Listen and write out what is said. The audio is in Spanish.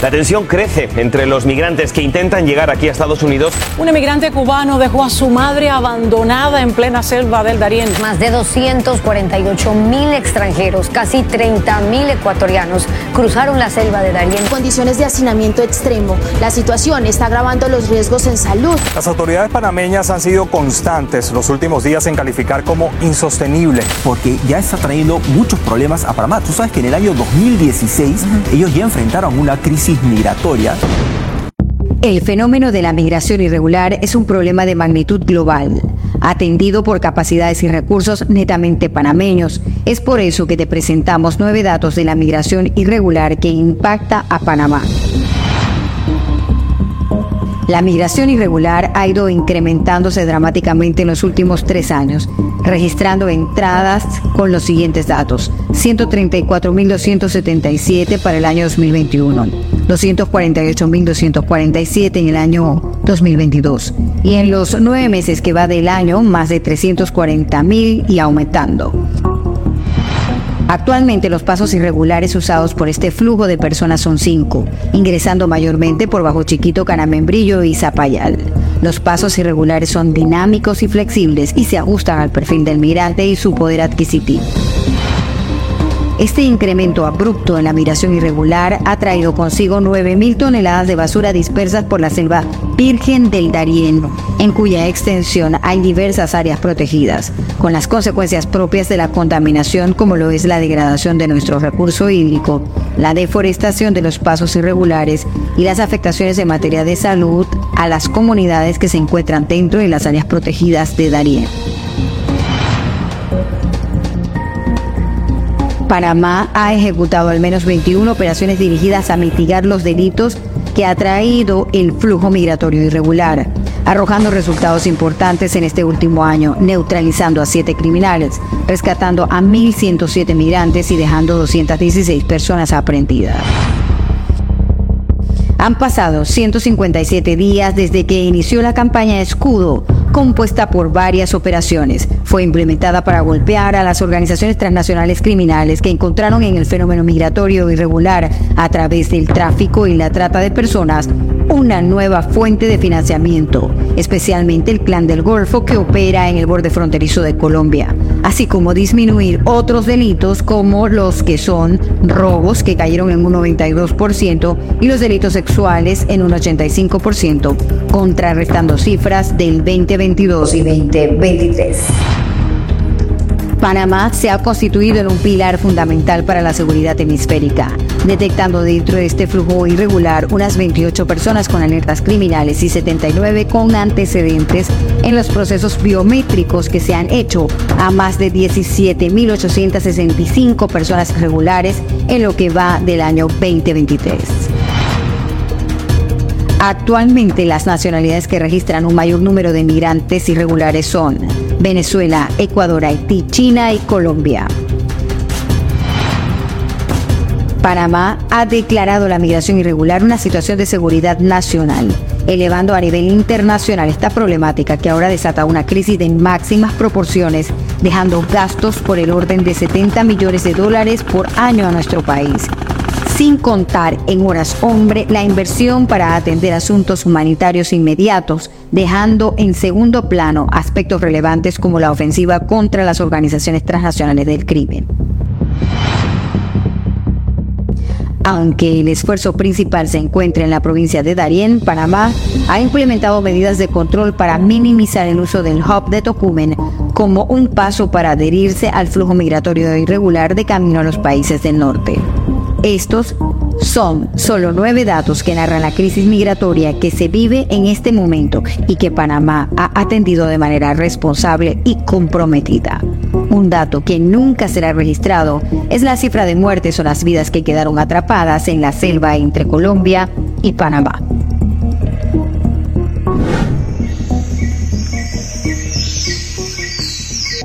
La tensión crece entre los migrantes que intentan llegar aquí a Estados Unidos. Un emigrante cubano dejó a su madre abandonada en plena selva del Darién. Más de 248 mil extranjeros, casi 30 mil ecuatorianos cruzaron la selva de Darién. Condiciones de hacinamiento extremo. La situación está agravando los riesgos en salud. Las autoridades panameñas han sido constantes los últimos días en calificar como insostenible. Porque ya está trayendo muchos problemas a Panamá. Tú sabes que en el año 2016 ellos ya enfrentaron una crisis migratoria. El fenómeno de la migración irregular es un problema de magnitud global, atendido por capacidades y recursos netamente panameños. Es por eso que te presentamos nueve datos de la migración irregular que impacta a Panamá. La migración irregular ha ido incrementándose dramáticamente en los últimos tres años, registrando entradas con los siguientes datos. 134.277 para el año 2021, 248.247 en el año 2022 y en los nueve meses que va del año más de 340.000 y aumentando. Actualmente los pasos irregulares usados por este flujo de personas son cinco, ingresando mayormente por Bajo Chiquito, Canamembrillo y Zapayal. Los pasos irregulares son dinámicos y flexibles y se ajustan al perfil del migrante y su poder adquisitivo. Este incremento abrupto en la migración irregular ha traído consigo 9.000 toneladas de basura dispersas por la selva Virgen del Darién, en cuya extensión hay diversas áreas protegidas, con las consecuencias propias de la contaminación como lo es la degradación de nuestro recurso hídrico, la deforestación de los pasos irregulares y las afectaciones en materia de salud a las comunidades que se encuentran dentro de las áreas protegidas de Darién. Panamá ha ejecutado al menos 21 operaciones dirigidas a mitigar los delitos que ha traído el flujo migratorio irregular, arrojando resultados importantes en este último año, neutralizando a siete criminales, rescatando a 1.107 migrantes y dejando 216 personas aprendidas. Han pasado 157 días desde que inició la campaña Escudo, compuesta por varias operaciones. Fue implementada para golpear a las organizaciones transnacionales criminales que encontraron en el fenómeno migratorio irregular a través del tráfico y la trata de personas una nueva fuente de financiamiento, especialmente el Clan del Golfo que opera en el borde fronterizo de Colombia, así como disminuir otros delitos como los que son robos que cayeron en un 92% y los delitos sexuales en un 85%, contrarrestando cifras del 2022 y 2023. Panamá se ha constituido en un pilar fundamental para la seguridad hemisférica, detectando dentro de este flujo irregular unas 28 personas con alertas criminales y 79 con antecedentes en los procesos biométricos que se han hecho a más de 17.865 personas irregulares en lo que va del año 2023. Actualmente las nacionalidades que registran un mayor número de migrantes irregulares son Venezuela, Ecuador, Haití, China y Colombia. Panamá ha declarado la migración irregular una situación de seguridad nacional, elevando a nivel internacional esta problemática que ahora desata una crisis de máximas proporciones, dejando gastos por el orden de 70 millones de dólares por año a nuestro país sin contar en horas hombre la inversión para atender asuntos humanitarios inmediatos, dejando en segundo plano aspectos relevantes como la ofensiva contra las organizaciones transnacionales del crimen. Aunque el esfuerzo principal se encuentra en la provincia de Darién, Panamá ha implementado medidas de control para minimizar el uso del hub de Tocumen como un paso para adherirse al flujo migratorio irregular de camino a los países del norte. Estos son solo nueve datos que narran la crisis migratoria que se vive en este momento y que Panamá ha atendido de manera responsable y comprometida. Un dato que nunca será registrado es la cifra de muertes o las vidas que quedaron atrapadas en la selva entre Colombia y Panamá.